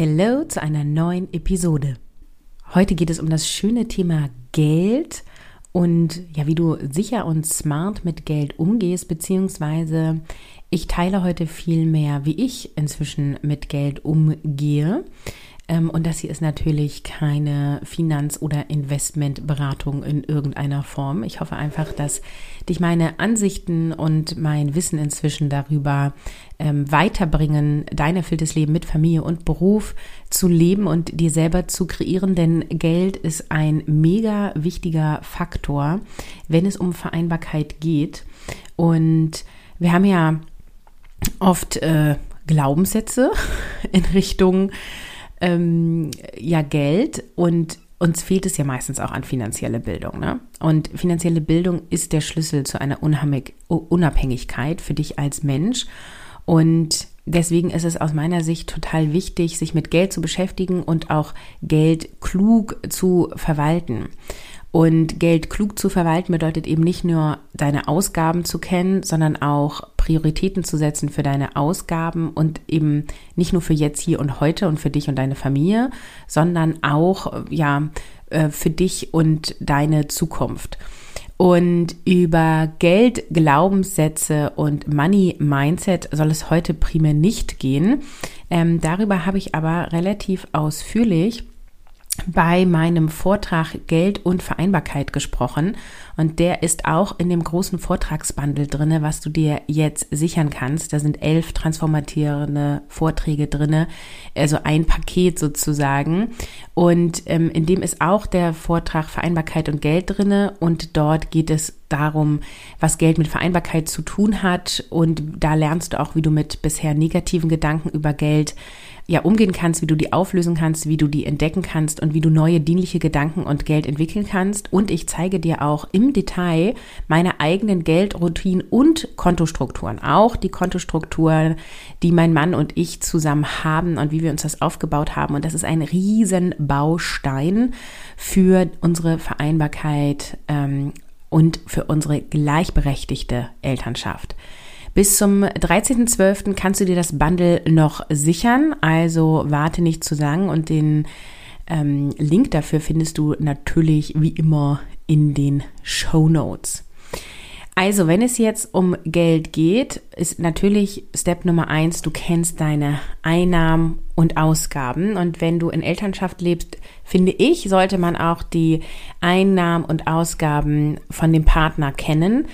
Hello zu einer neuen Episode. Heute geht es um das schöne Thema Geld und ja, wie du sicher und smart mit Geld umgehst, beziehungsweise ich teile heute viel mehr, wie ich inzwischen mit Geld umgehe. Ähm, und das hier ist natürlich keine Finanz- oder Investmentberatung in irgendeiner Form. Ich hoffe einfach, dass dich meine Ansichten und mein Wissen inzwischen darüber ähm, weiterbringen, dein erfülltes Leben mit Familie und Beruf zu leben und dir selber zu kreieren. Denn Geld ist ein mega wichtiger Faktor, wenn es um Vereinbarkeit geht. Und wir haben ja oft äh, Glaubenssätze in Richtung ähm, ja Geld und uns fehlt es ja meistens auch an finanzielle Bildung. Ne? Und finanzielle Bildung ist der Schlüssel zu einer Unabhängigkeit für dich als Mensch. Und deswegen ist es aus meiner Sicht total wichtig, sich mit Geld zu beschäftigen und auch Geld klug zu verwalten. Und Geld klug zu verwalten bedeutet eben nicht nur deine Ausgaben zu kennen, sondern auch Prioritäten zu setzen für deine Ausgaben und eben nicht nur für jetzt, hier und heute und für dich und deine Familie, sondern auch, ja, äh, für dich und deine Zukunft. Und über Geld, Glaubenssätze und Money Mindset soll es heute primär nicht gehen. Ähm, darüber habe ich aber relativ ausführlich bei meinem Vortrag Geld und Vereinbarkeit gesprochen. Und der ist auch in dem großen Vortragsbundle drinne, was du dir jetzt sichern kannst. Da sind elf transformatierende Vorträge drinne, also ein Paket sozusagen. Und ähm, in dem ist auch der Vortrag Vereinbarkeit und Geld drinne. Und dort geht es darum, was Geld mit Vereinbarkeit zu tun hat. Und da lernst du auch, wie du mit bisher negativen Gedanken über Geld ja umgehen kannst, wie du die auflösen kannst, wie du die entdecken kannst und wie du neue dienliche Gedanken und Geld entwickeln kannst. Und ich zeige dir auch im Detail meine eigenen Geldroutinen und Kontostrukturen. Auch die Kontostrukturen, die mein Mann und ich zusammen haben und wie wir uns das aufgebaut haben. Und das ist ein Riesenbaustein für unsere Vereinbarkeit ähm, und für unsere gleichberechtigte Elternschaft. Bis zum 13.12. kannst du dir das Bundle noch sichern, also warte nicht zu lang und den ähm, Link dafür findest du natürlich wie immer in den Show Notes. Also, wenn es jetzt um Geld geht, ist natürlich Step Nummer eins, du kennst deine Einnahmen und Ausgaben. Und wenn du in Elternschaft lebst, finde ich, sollte man auch die Einnahmen und Ausgaben von dem Partner kennen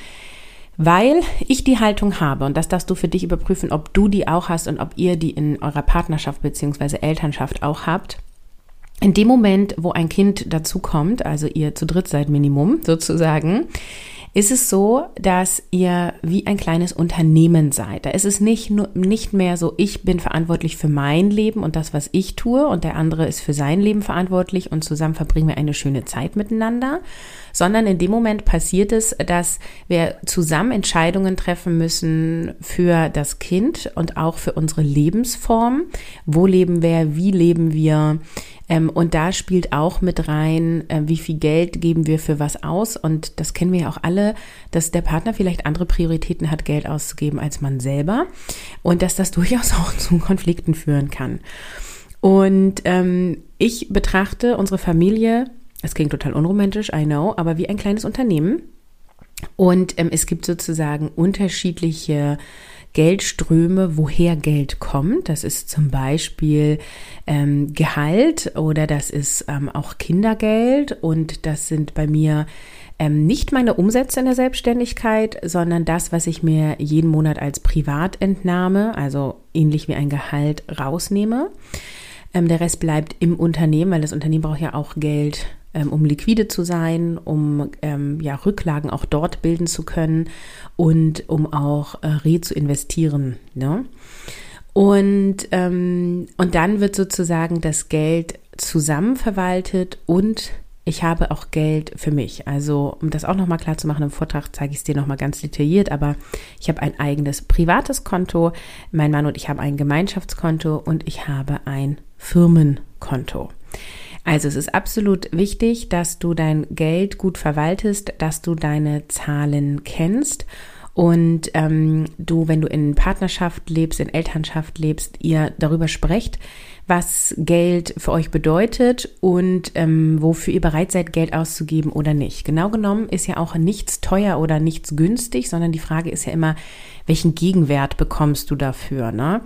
weil ich die Haltung habe und das darfst du für dich überprüfen, ob du die auch hast und ob ihr die in eurer Partnerschaft beziehungsweise Elternschaft auch habt. In dem Moment, wo ein Kind dazukommt, also ihr zu dritt seid Minimum sozusagen, ist es so, dass ihr wie ein kleines Unternehmen seid. Da ist es nicht, nur, nicht mehr so, ich bin verantwortlich für mein Leben und das, was ich tue und der andere ist für sein Leben verantwortlich und zusammen verbringen wir eine schöne Zeit miteinander, sondern in dem Moment passiert es, dass wir zusammen Entscheidungen treffen müssen für das Kind und auch für unsere Lebensform. Wo leben wir? Wie leben wir? Ähm, und da spielt auch mit rein, äh, wie viel Geld geben wir für was aus. Und das kennen wir ja auch alle, dass der Partner vielleicht andere Prioritäten hat, Geld auszugeben als man selber. Und dass das durchaus auch zu Konflikten führen kann. Und ähm, ich betrachte unsere Familie, es klingt total unromantisch, I know, aber wie ein kleines Unternehmen. Und ähm, es gibt sozusagen unterschiedliche Geldströme, woher Geld kommt. Das ist zum Beispiel ähm, Gehalt oder das ist ähm, auch Kindergeld und das sind bei mir ähm, nicht meine Umsätze in der Selbstständigkeit, sondern das, was ich mir jeden Monat als Privatentnahme, also ähnlich wie ein Gehalt, rausnehme. Ähm, der Rest bleibt im Unternehmen, weil das Unternehmen braucht ja auch Geld ähm, um liquide zu sein, um ähm, ja, Rücklagen auch dort bilden zu können und um auch äh, re zu investieren. Ne? Und, ähm, und dann wird sozusagen das Geld zusammen verwaltet und ich habe auch Geld für mich. Also, um das auch nochmal klar zu machen, im Vortrag zeige ich es dir nochmal ganz detailliert, aber ich habe ein eigenes privates Konto, mein Mann und ich haben ein Gemeinschaftskonto und ich habe ein Firmenkonto. Also es ist absolut wichtig, dass du dein Geld gut verwaltest, dass du deine Zahlen kennst. Und ähm, du, wenn du in Partnerschaft lebst, in Elternschaft lebst, ihr darüber sprecht, was Geld für euch bedeutet und ähm, wofür ihr bereit seid, Geld auszugeben oder nicht. Genau genommen ist ja auch nichts teuer oder nichts günstig, sondern die Frage ist ja immer, welchen Gegenwert bekommst du dafür? Ne?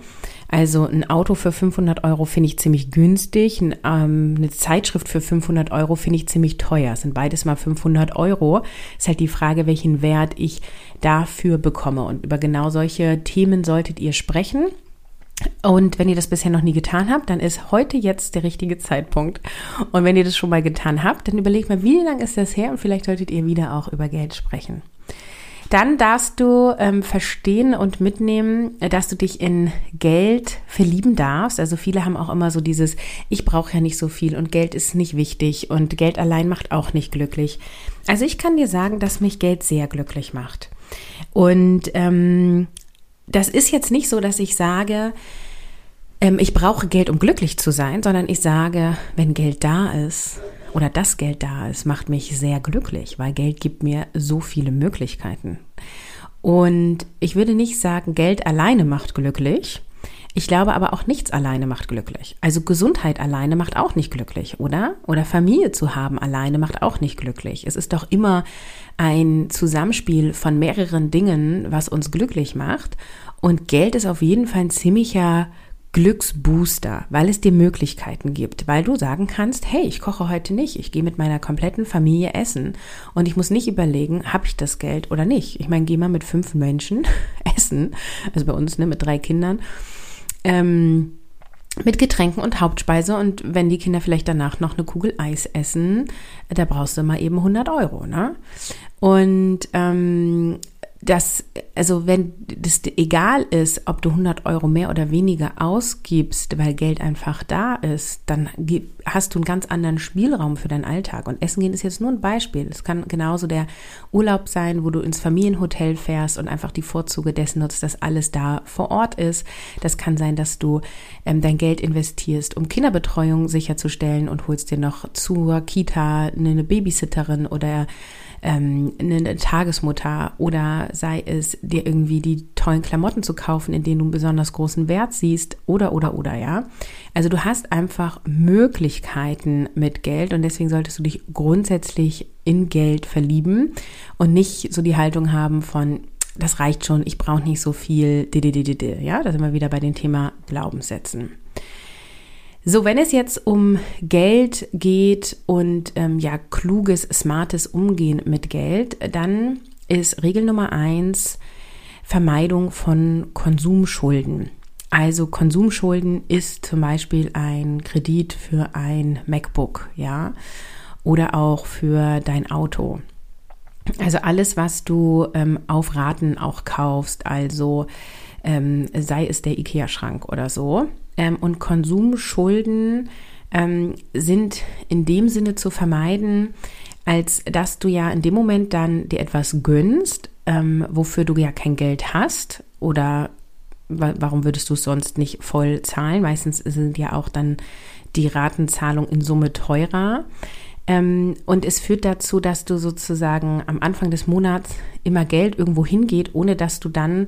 Also ein Auto für 500 Euro finde ich ziemlich günstig, ein, ähm, eine Zeitschrift für 500 Euro finde ich ziemlich teuer. Es sind beides mal 500 Euro. Ist halt die Frage, welchen Wert ich dafür bekomme. Und über genau solche Themen solltet ihr sprechen. Und wenn ihr das bisher noch nie getan habt, dann ist heute jetzt der richtige Zeitpunkt. Und wenn ihr das schon mal getan habt, dann überlegt mal, wie lange ist das her? Und vielleicht solltet ihr wieder auch über Geld sprechen. Dann darfst du ähm, verstehen und mitnehmen, dass du dich in Geld verlieben darfst. Also viele haben auch immer so dieses, ich brauche ja nicht so viel und Geld ist nicht wichtig und Geld allein macht auch nicht glücklich. Also ich kann dir sagen, dass mich Geld sehr glücklich macht. Und ähm, das ist jetzt nicht so, dass ich sage, ähm, ich brauche Geld, um glücklich zu sein, sondern ich sage, wenn Geld da ist oder das Geld da ist, macht mich sehr glücklich, weil Geld gibt mir so viele Möglichkeiten. Und ich würde nicht sagen, Geld alleine macht glücklich. Ich glaube aber auch nichts alleine macht glücklich. Also Gesundheit alleine macht auch nicht glücklich, oder? Oder Familie zu haben alleine macht auch nicht glücklich. Es ist doch immer ein Zusammenspiel von mehreren Dingen, was uns glücklich macht. Und Geld ist auf jeden Fall ein ziemlicher Glücksbooster, weil es dir Möglichkeiten gibt, weil du sagen kannst, hey, ich koche heute nicht, ich gehe mit meiner kompletten Familie essen und ich muss nicht überlegen, habe ich das Geld oder nicht. Ich meine, geh mal mit fünf Menschen essen, also bei uns ne, mit drei Kindern. Ähm, mit Getränken und Hauptspeise und wenn die Kinder vielleicht danach noch eine Kugel Eis essen, da brauchst du mal eben 100 Euro, ne? Und ähm, dass, also wenn das egal ist, ob du 100 Euro mehr oder weniger ausgibst, weil Geld einfach da ist, dann hast du einen ganz anderen Spielraum für deinen Alltag. Und Essen gehen ist jetzt nur ein Beispiel. Es kann genauso der Urlaub sein, wo du ins Familienhotel fährst und einfach die Vorzüge dessen nutzt, dass alles da vor Ort ist. Das kann sein, dass du ähm, dein Geld investierst, um Kinderbetreuung sicherzustellen und holst dir noch zur Kita eine Babysitterin oder ähm, eine Tagesmutter oder sei es dir irgendwie die tollen Klamotten zu kaufen, in denen du einen besonders großen Wert siehst oder oder oder ja. Also du hast einfach Möglichkeiten mit Geld und deswegen solltest du dich grundsätzlich in Geld verlieben und nicht so die Haltung haben von das reicht schon, ich brauche nicht so viel, ja, da sind wir wieder bei dem Thema Glaubenssätzen. So, wenn es jetzt um Geld geht und ähm, ja, kluges, smartes Umgehen mit Geld, dann ist Regel Nummer eins Vermeidung von Konsumschulden. Also Konsumschulden ist zum Beispiel ein Kredit für ein MacBook, ja, oder auch für dein Auto. Also alles, was du ähm, auf Raten auch kaufst, also ähm, sei es der IKEA-Schrank oder so, ähm, und Konsumschulden ähm, sind in dem Sinne zu vermeiden, als dass du ja in dem Moment dann dir etwas gönnst, ähm, wofür du ja kein Geld hast oder warum würdest du es sonst nicht voll zahlen? Meistens sind ja auch dann die Ratenzahlung in Summe teurer. Ähm, und es führt dazu, dass du sozusagen am Anfang des Monats immer Geld irgendwo hingeht, ohne dass du dann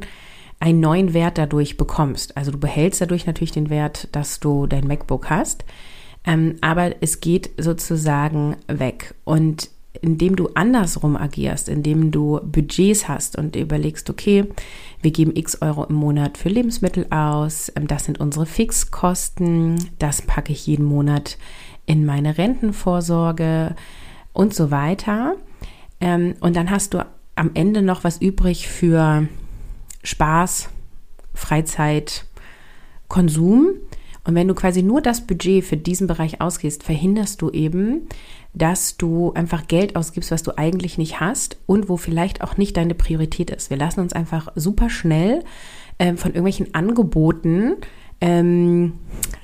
einen neuen Wert dadurch bekommst. Also du behältst dadurch natürlich den Wert, dass du dein MacBook hast, ähm, aber es geht sozusagen weg. Und indem du andersrum agierst, indem du Budgets hast und überlegst, okay, wir geben x Euro im Monat für Lebensmittel aus, ähm, das sind unsere Fixkosten, das packe ich jeden Monat in meine Rentenvorsorge und so weiter. Ähm, und dann hast du am Ende noch was übrig für Spaß, Freizeit, Konsum. Und wenn du quasi nur das Budget für diesen Bereich ausgehst, verhinderst du eben, dass du einfach Geld ausgibst, was du eigentlich nicht hast und wo vielleicht auch nicht deine Priorität ist. Wir lassen uns einfach super schnell äh, von irgendwelchen Angeboten ähm,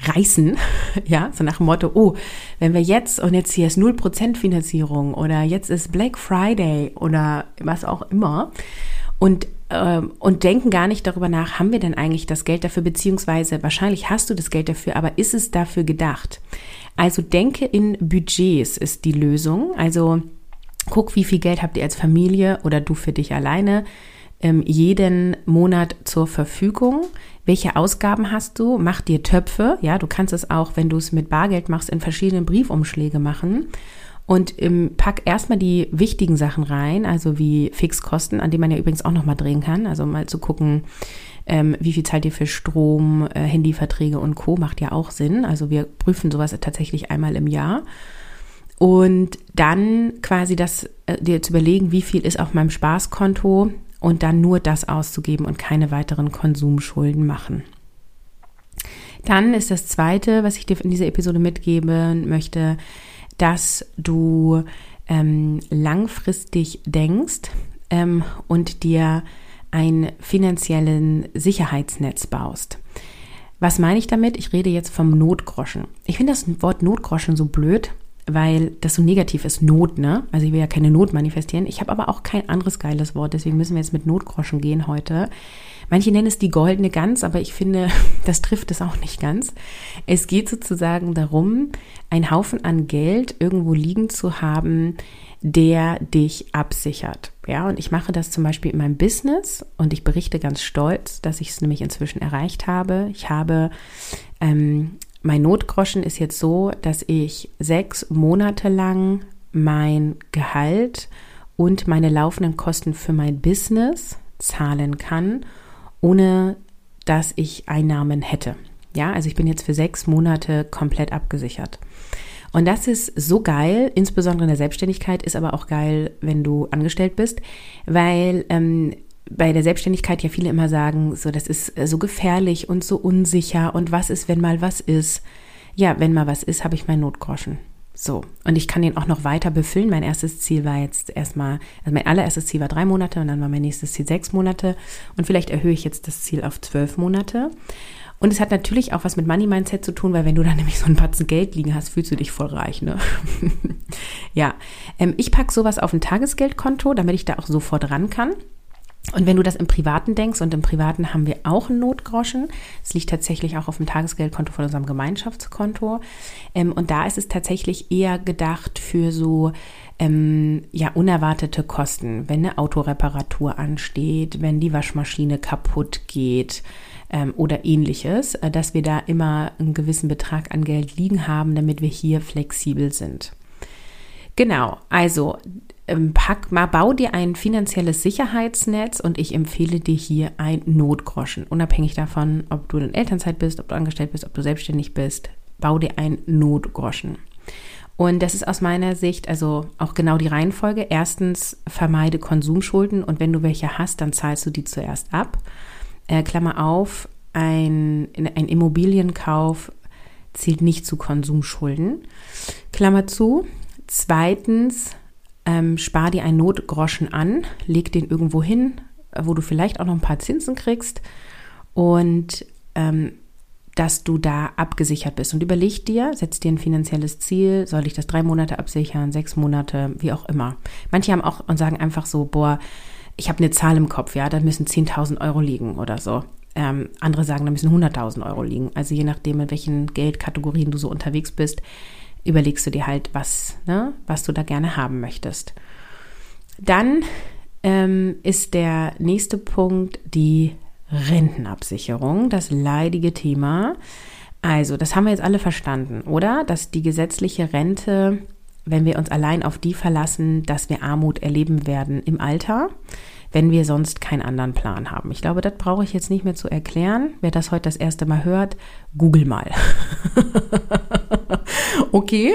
reißen, ja, so nach dem Motto, oh, wenn wir jetzt und jetzt hier ist 0% Finanzierung oder jetzt ist Black Friday oder was auch immer und ähm, und denken gar nicht darüber nach, haben wir denn eigentlich das Geld dafür, beziehungsweise wahrscheinlich hast du das Geld dafür, aber ist es dafür gedacht? Also denke in Budgets ist die Lösung. Also guck, wie viel Geld habt ihr als Familie oder du für dich alleine ähm, jeden Monat zur Verfügung. Welche Ausgaben hast du? Mach dir Töpfe. Ja, du kannst es auch, wenn du es mit Bargeld machst, in verschiedenen Briefumschläge machen. Und ähm, pack erstmal die wichtigen Sachen rein, also wie Fixkosten, an die man ja übrigens auch nochmal drehen kann. Also mal zu gucken, ähm, wie viel zahlt ihr für Strom, äh, Handyverträge und Co. macht ja auch Sinn. Also wir prüfen sowas tatsächlich einmal im Jahr. Und dann quasi das äh, dir zu überlegen, wie viel ist auf meinem Spaßkonto und dann nur das auszugeben und keine weiteren Konsumschulden machen. Dann ist das zweite, was ich dir in dieser Episode mitgeben möchte, dass du ähm, langfristig denkst ähm, und dir ein finanziellen Sicherheitsnetz baust. Was meine ich damit? Ich rede jetzt vom Notgroschen. Ich finde das Wort Notgroschen so blöd, weil das so negativ ist, Not, ne? Also ich will ja keine Not manifestieren. Ich habe aber auch kein anderes geiles Wort, deswegen müssen wir jetzt mit Notgroschen gehen heute. Manche nennen es die goldene Gans, aber ich finde, das trifft es auch nicht ganz. Es geht sozusagen darum, einen Haufen an Geld irgendwo liegen zu haben, der dich absichert. Ja, und ich mache das zum Beispiel in meinem Business und ich berichte ganz stolz, dass ich es nämlich inzwischen erreicht habe. Ich habe ähm, mein Notgroschen ist jetzt so, dass ich sechs Monate lang mein Gehalt und meine laufenden Kosten für mein Business zahlen kann ohne dass ich Einnahmen hätte. Ja, also ich bin jetzt für sechs Monate komplett abgesichert. Und das ist so geil, insbesondere in der Selbstständigkeit, ist aber auch geil, wenn du angestellt bist, weil ähm, bei der Selbstständigkeit ja viele immer sagen, so das ist äh, so gefährlich und so unsicher und was ist, wenn mal was ist. Ja, wenn mal was ist, habe ich meinen Notgroschen. So, und ich kann den auch noch weiter befüllen. Mein erstes Ziel war jetzt erstmal, also mein allererstes Ziel war drei Monate und dann war mein nächstes Ziel sechs Monate. Und vielleicht erhöhe ich jetzt das Ziel auf zwölf Monate. Und es hat natürlich auch was mit Money Mindset zu tun, weil wenn du da nämlich so ein Batzen Geld liegen hast, fühlst du dich voll reich, ne? ja, ähm, ich packe sowas auf ein Tagesgeldkonto, damit ich da auch sofort ran kann. Und wenn du das im Privaten denkst, und im Privaten haben wir auch einen Notgroschen, es liegt tatsächlich auch auf dem Tagesgeldkonto von unserem Gemeinschaftskonto. Ähm, und da ist es tatsächlich eher gedacht für so ähm, ja unerwartete Kosten, wenn eine Autoreparatur ansteht, wenn die Waschmaschine kaputt geht ähm, oder ähnliches, äh, dass wir da immer einen gewissen Betrag an Geld liegen haben, damit wir hier flexibel sind. Genau, also pack mal, bau dir ein finanzielles Sicherheitsnetz und ich empfehle dir hier ein Notgroschen. Unabhängig davon, ob du in Elternzeit bist, ob du angestellt bist, ob du selbstständig bist, bau dir ein Notgroschen. Und das ist aus meiner Sicht also auch genau die Reihenfolge. Erstens, vermeide Konsumschulden und wenn du welche hast, dann zahlst du die zuerst ab. Äh, Klammer auf, ein, ein Immobilienkauf zählt nicht zu Konsumschulden. Klammer zu. Zweitens, ähm, spar dir einen Notgroschen an, leg den irgendwo hin, wo du vielleicht auch noch ein paar Zinsen kriegst und ähm, dass du da abgesichert bist. Und überleg dir, setz dir ein finanzielles Ziel, soll ich das drei Monate absichern, sechs Monate, wie auch immer. Manche haben auch und sagen einfach so, boah, ich habe eine Zahl im Kopf, ja, da müssen 10.000 Euro liegen oder so. Ähm, andere sagen, da müssen 100.000 Euro liegen. Also je nachdem, in welchen Geldkategorien du so unterwegs bist, überlegst du dir halt, was, ne, was du da gerne haben möchtest. Dann ähm, ist der nächste Punkt die Rentenabsicherung, das leidige Thema. Also, das haben wir jetzt alle verstanden, oder? Dass die gesetzliche Rente, wenn wir uns allein auf die verlassen, dass wir Armut erleben werden im Alter, wenn wir sonst keinen anderen Plan haben. Ich glaube, das brauche ich jetzt nicht mehr zu erklären. Wer das heute das erste Mal hört, google mal. okay.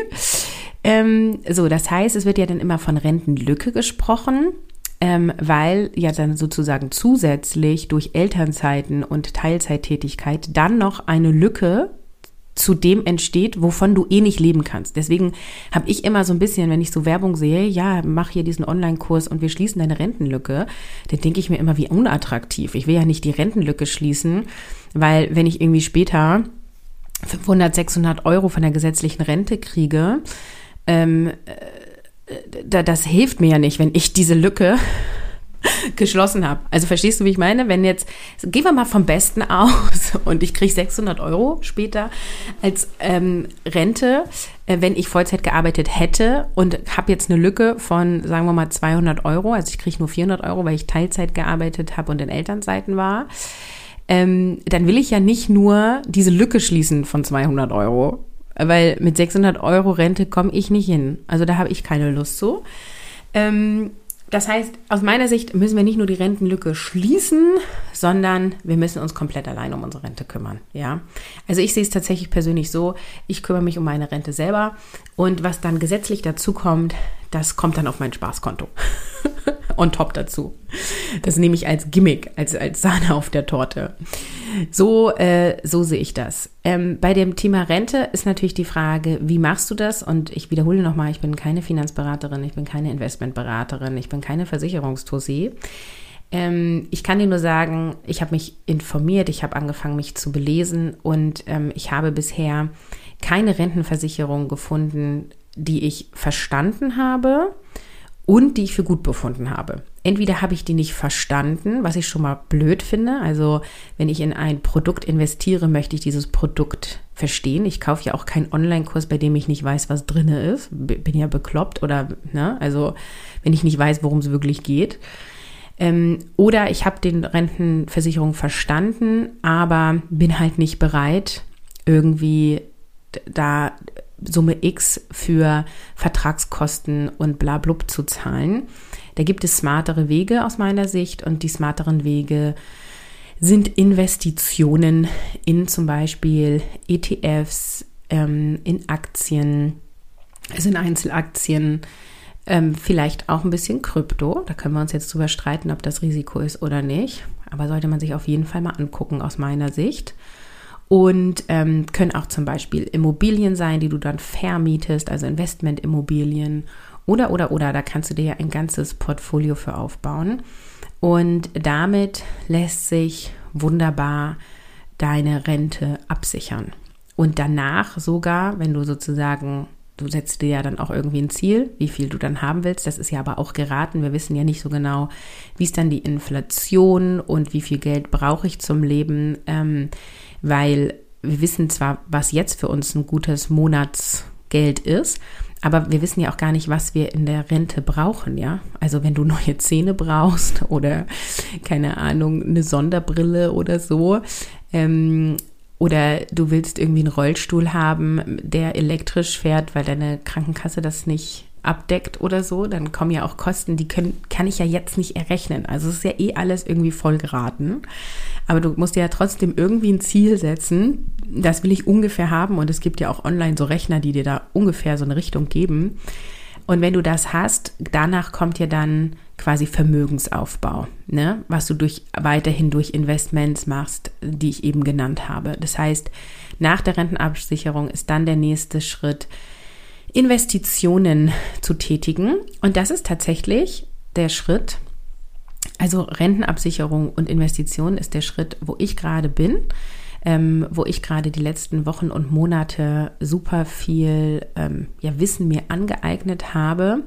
Ähm, so, das heißt, es wird ja dann immer von Rentenlücke gesprochen, ähm, weil ja dann sozusagen zusätzlich durch Elternzeiten und Teilzeittätigkeit dann noch eine Lücke zu dem entsteht, wovon du eh nicht leben kannst. Deswegen habe ich immer so ein bisschen, wenn ich so Werbung sehe, ja, mach hier diesen Online-Kurs und wir schließen deine Rentenlücke, dann denke ich mir immer, wie unattraktiv. Ich will ja nicht die Rentenlücke schließen weil wenn ich irgendwie später 500, 600 Euro von der gesetzlichen Rente kriege, ähm, äh, das hilft mir ja nicht, wenn ich diese Lücke geschlossen habe. Also verstehst du, wie ich meine? Wenn jetzt, gehen wir mal vom Besten aus und ich kriege 600 Euro später als ähm, Rente, äh, wenn ich Vollzeit gearbeitet hätte und habe jetzt eine Lücke von, sagen wir mal, 200 Euro. Also ich kriege nur 400 Euro, weil ich Teilzeit gearbeitet habe und in Elternzeiten war. Ähm, dann will ich ja nicht nur diese Lücke schließen von 200 Euro, weil mit 600 Euro Rente komme ich nicht hin. Also da habe ich keine Lust zu. Ähm, das heißt, aus meiner Sicht müssen wir nicht nur die Rentenlücke schließen, sondern wir müssen uns komplett allein um unsere Rente kümmern. Ja, also ich sehe es tatsächlich persönlich so: Ich kümmere mich um meine Rente selber und was dann gesetzlich dazu kommt, das kommt dann auf mein Spaßkonto. On top dazu. Das nehme ich als Gimmick, als, als Sahne auf der Torte. So, äh, so sehe ich das. Ähm, bei dem Thema Rente ist natürlich die Frage, wie machst du das? Und ich wiederhole nochmal, ich bin keine Finanzberaterin, ich bin keine Investmentberaterin, ich bin keine Versicherungstosi. Ähm, ich kann dir nur sagen, ich habe mich informiert, ich habe angefangen, mich zu belesen und ähm, ich habe bisher keine Rentenversicherung gefunden, die ich verstanden habe und die ich für gut befunden habe. Entweder habe ich die nicht verstanden, was ich schon mal blöd finde. Also wenn ich in ein Produkt investiere, möchte ich dieses Produkt verstehen. Ich kaufe ja auch keinen Online-Kurs, bei dem ich nicht weiß, was drin ist. Bin ja bekloppt oder, ne? Also wenn ich nicht weiß, worum es wirklich geht. Ähm, oder ich habe den Rentenversicherung verstanden, aber bin halt nicht bereit, irgendwie da Summe X für Vertragskosten und bla blub zu zahlen. Da gibt es smartere Wege aus meiner Sicht und die smarteren Wege sind Investitionen in zum Beispiel ETFs, ähm, in Aktien, also in Einzelaktien, ähm, vielleicht auch ein bisschen Krypto. Da können wir uns jetzt drüber streiten, ob das Risiko ist oder nicht. Aber sollte man sich auf jeden Fall mal angucken aus meiner Sicht und ähm, können auch zum Beispiel Immobilien sein, die du dann vermietest, also Investmentimmobilien oder, oder, oder, da kannst du dir ja ein ganzes Portfolio für aufbauen. Und damit lässt sich wunderbar deine Rente absichern. Und danach sogar, wenn du sozusagen, du setzt dir ja dann auch irgendwie ein Ziel, wie viel du dann haben willst. Das ist ja aber auch geraten. Wir wissen ja nicht so genau, wie ist dann die Inflation und wie viel Geld brauche ich zum Leben. Ähm, weil wir wissen zwar, was jetzt für uns ein gutes Monatsgeld ist, aber wir wissen ja auch gar nicht, was wir in der Rente brauchen, ja. Also wenn du neue Zähne brauchst oder keine Ahnung, eine Sonderbrille oder so, ähm, oder du willst irgendwie einen Rollstuhl haben, der elektrisch fährt, weil deine Krankenkasse das nicht abdeckt oder so, dann kommen ja auch Kosten, die können, kann ich ja jetzt nicht errechnen. Also es ist ja eh alles irgendwie voll geraten. Aber du musst ja trotzdem irgendwie ein Ziel setzen. Das will ich ungefähr haben. Und es gibt ja auch online so Rechner, die dir da ungefähr so eine Richtung geben. Und wenn du das hast, danach kommt ja dann quasi Vermögensaufbau, ne? was du durch, weiterhin durch Investments machst, die ich eben genannt habe. Das heißt, nach der Rentenabsicherung ist dann der nächste Schritt, Investitionen zu tätigen. Und das ist tatsächlich der Schritt, also Rentenabsicherung und Investitionen ist der Schritt, wo ich gerade bin, ähm, wo ich gerade die letzten Wochen und Monate super viel ähm, ja, Wissen mir angeeignet habe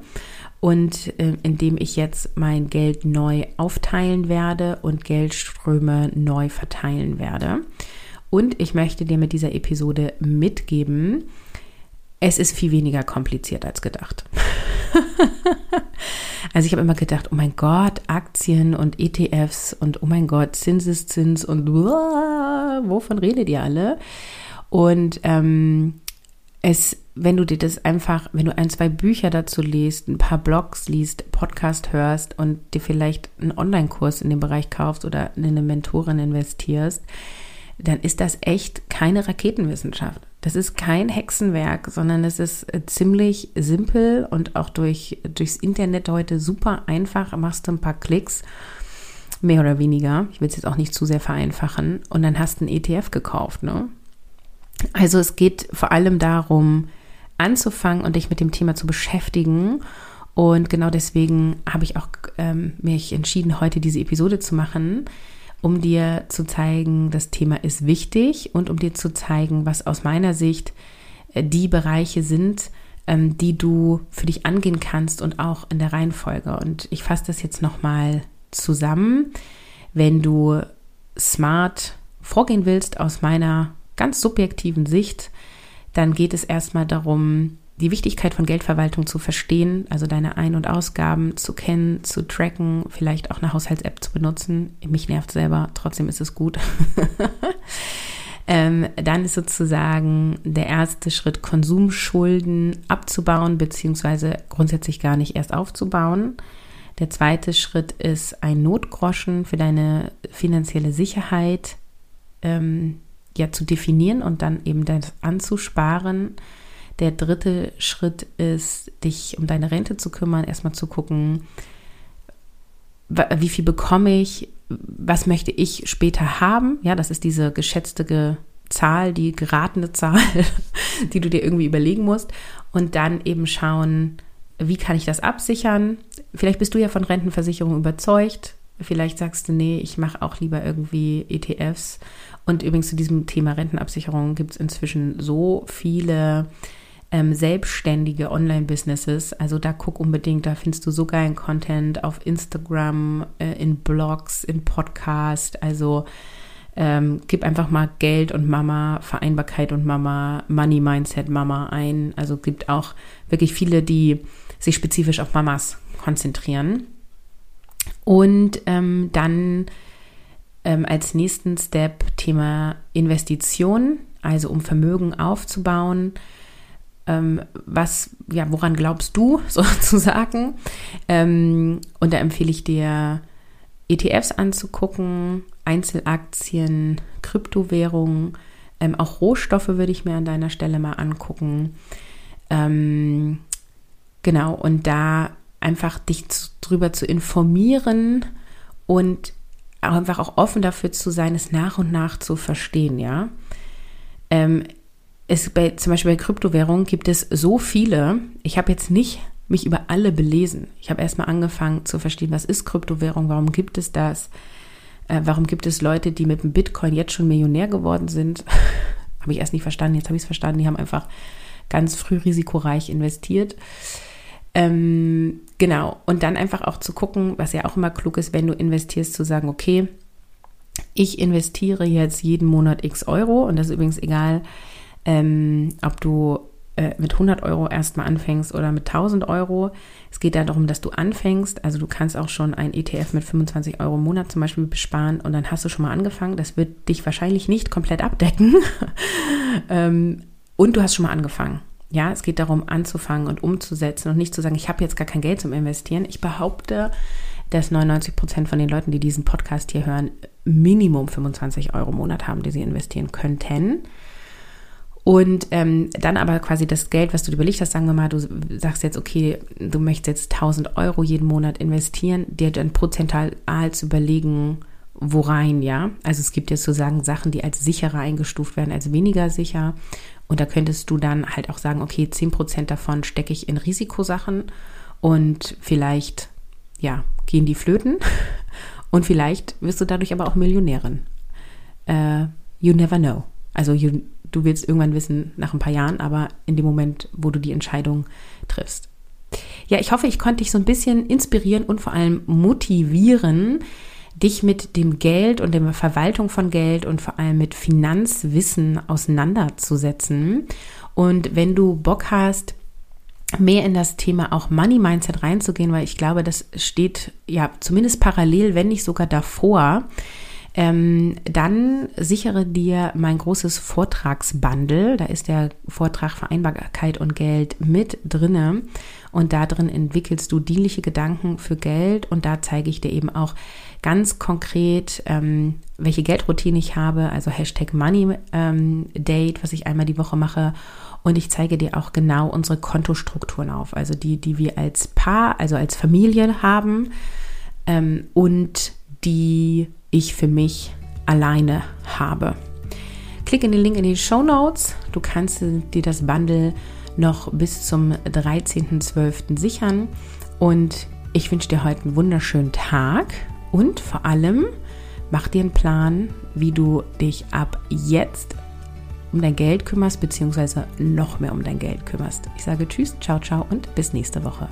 und äh, indem ich jetzt mein Geld neu aufteilen werde und Geldströme neu verteilen werde. Und ich möchte dir mit dieser Episode mitgeben, es ist viel weniger kompliziert als gedacht. also ich habe immer gedacht, oh mein Gott, Aktien und ETFs und oh mein Gott, Zinseszins und wovon redet ihr alle? Und ähm, es, wenn du dir das einfach, wenn du ein, zwei Bücher dazu liest, ein paar Blogs liest, Podcast hörst und dir vielleicht einen Online-Kurs in dem Bereich kaufst oder in eine Mentorin investierst, dann ist das echt keine Raketenwissenschaft. Das ist kein Hexenwerk, sondern es ist äh, ziemlich simpel und auch durch, durchs Internet heute super einfach. Machst du ein paar Klicks, mehr oder weniger. Ich will es jetzt auch nicht zu sehr vereinfachen. Und dann hast du einen ETF gekauft. Ne? Also es geht vor allem darum, anzufangen und dich mit dem Thema zu beschäftigen. Und genau deswegen habe ich auch ähm, mich entschieden, heute diese Episode zu machen um dir zu zeigen, das Thema ist wichtig und um dir zu zeigen, was aus meiner Sicht äh, die Bereiche sind, ähm, die du für dich angehen kannst und auch in der Reihenfolge. Und ich fasse das jetzt nochmal zusammen. Wenn du smart vorgehen willst aus meiner ganz subjektiven Sicht, dann geht es erstmal darum, die Wichtigkeit von Geldverwaltung zu verstehen, also deine Ein- und Ausgaben zu kennen, zu tracken, vielleicht auch eine Haushalts-App zu benutzen. Mich nervt selber, trotzdem ist es gut. ähm, dann ist sozusagen der erste Schritt, Konsumschulden abzubauen, beziehungsweise grundsätzlich gar nicht erst aufzubauen. Der zweite Schritt ist ein Notgroschen für deine finanzielle Sicherheit ähm, ja zu definieren und dann eben das anzusparen. Der dritte Schritt ist, dich um deine Rente zu kümmern, erstmal zu gucken, wie viel bekomme ich, was möchte ich später haben. Ja, das ist diese geschätzte Zahl, die geratene Zahl, die du dir irgendwie überlegen musst. Und dann eben schauen, wie kann ich das absichern? Vielleicht bist du ja von Rentenversicherung überzeugt. Vielleicht sagst du, nee, ich mache auch lieber irgendwie ETFs. Und übrigens zu diesem Thema Rentenabsicherung gibt es inzwischen so viele ähm, selbstständige Online-Businesses. Also da guck unbedingt, da findest du so geilen Content auf Instagram, äh, in Blogs, in Podcast. Also ähm, gib einfach mal Geld und Mama, Vereinbarkeit und Mama, Money Mindset Mama ein. Also gibt auch wirklich viele, die sich spezifisch auf Mamas konzentrieren. Und ähm, dann ähm, als nächsten Step Thema Investition, also um Vermögen aufzubauen ähm, was, ja, woran glaubst du sozusagen? Ähm, und da empfehle ich dir, ETFs anzugucken, Einzelaktien, Kryptowährungen, ähm, auch Rohstoffe würde ich mir an deiner Stelle mal angucken. Ähm, genau, und da einfach dich zu, drüber zu informieren und einfach auch offen dafür zu sein, es nach und nach zu verstehen, ja. Ähm, es bei, zum Beispiel bei Kryptowährungen gibt es so viele. Ich habe jetzt nicht mich über alle belesen. Ich habe erstmal angefangen zu verstehen, was ist Kryptowährung, warum gibt es das, äh, warum gibt es Leute, die mit dem Bitcoin jetzt schon Millionär geworden sind. habe ich erst nicht verstanden, jetzt habe ich es verstanden. Die haben einfach ganz früh risikoreich investiert. Ähm, genau, und dann einfach auch zu gucken, was ja auch immer klug ist, wenn du investierst, zu sagen, okay, ich investiere jetzt jeden Monat x Euro und das ist übrigens egal, ähm, ob du äh, mit 100 Euro erstmal anfängst oder mit 1000 Euro. Es geht darum, dass du anfängst. Also du kannst auch schon ein ETF mit 25 Euro im Monat zum Beispiel besparen und dann hast du schon mal angefangen. Das wird dich wahrscheinlich nicht komplett abdecken. ähm, und du hast schon mal angefangen. Ja, es geht darum, anzufangen und umzusetzen und nicht zu sagen, ich habe jetzt gar kein Geld zum Investieren. Ich behaupte, dass 99 Prozent von den Leuten, die diesen Podcast hier hören, Minimum 25 Euro im Monat haben, die sie investieren könnten. Und ähm, dann aber quasi das Geld, was du überlegt hast, sagen wir mal, du sagst jetzt, okay, du möchtest jetzt 1000 Euro jeden Monat investieren, dir dann prozentual zu überlegen, wo rein, ja. Also es gibt jetzt sozusagen Sachen, die als sicherer eingestuft werden, als weniger sicher. Und da könntest du dann halt auch sagen, okay, 10% davon stecke ich in Risikosachen und vielleicht, ja, gehen die flöten. Und vielleicht wirst du dadurch aber auch Millionärin. Uh, you never know. Also you, du willst irgendwann wissen, nach ein paar Jahren, aber in dem Moment, wo du die Entscheidung triffst. Ja, ich hoffe, ich konnte dich so ein bisschen inspirieren und vor allem motivieren, dich mit dem Geld und der Verwaltung von Geld und vor allem mit Finanzwissen auseinanderzusetzen. Und wenn du Bock hast, mehr in das Thema auch Money Mindset reinzugehen, weil ich glaube, das steht ja zumindest parallel, wenn nicht sogar davor, ähm, dann sichere dir mein großes Vortragsbundle. Da ist der Vortrag Vereinbarkeit und Geld mit drinne. Und da drin entwickelst du dienliche Gedanken für Geld. Und da zeige ich dir eben auch ganz konkret, ähm, welche Geldroutine ich habe. Also Hashtag Money ähm, Date, was ich einmal die Woche mache. Und ich zeige dir auch genau unsere Kontostrukturen auf. Also die, die wir als Paar, also als Familie haben. Ähm, und die ich für mich alleine habe. Klick in den Link in die Show Notes. Du kannst dir das Bundle noch bis zum 13.12. sichern. Und ich wünsche dir heute einen wunderschönen Tag und vor allem Mach dir einen Plan, wie du dich ab jetzt um dein Geld kümmerst, beziehungsweise noch mehr um dein Geld kümmerst. Ich sage Tschüss, ciao, ciao und bis nächste Woche.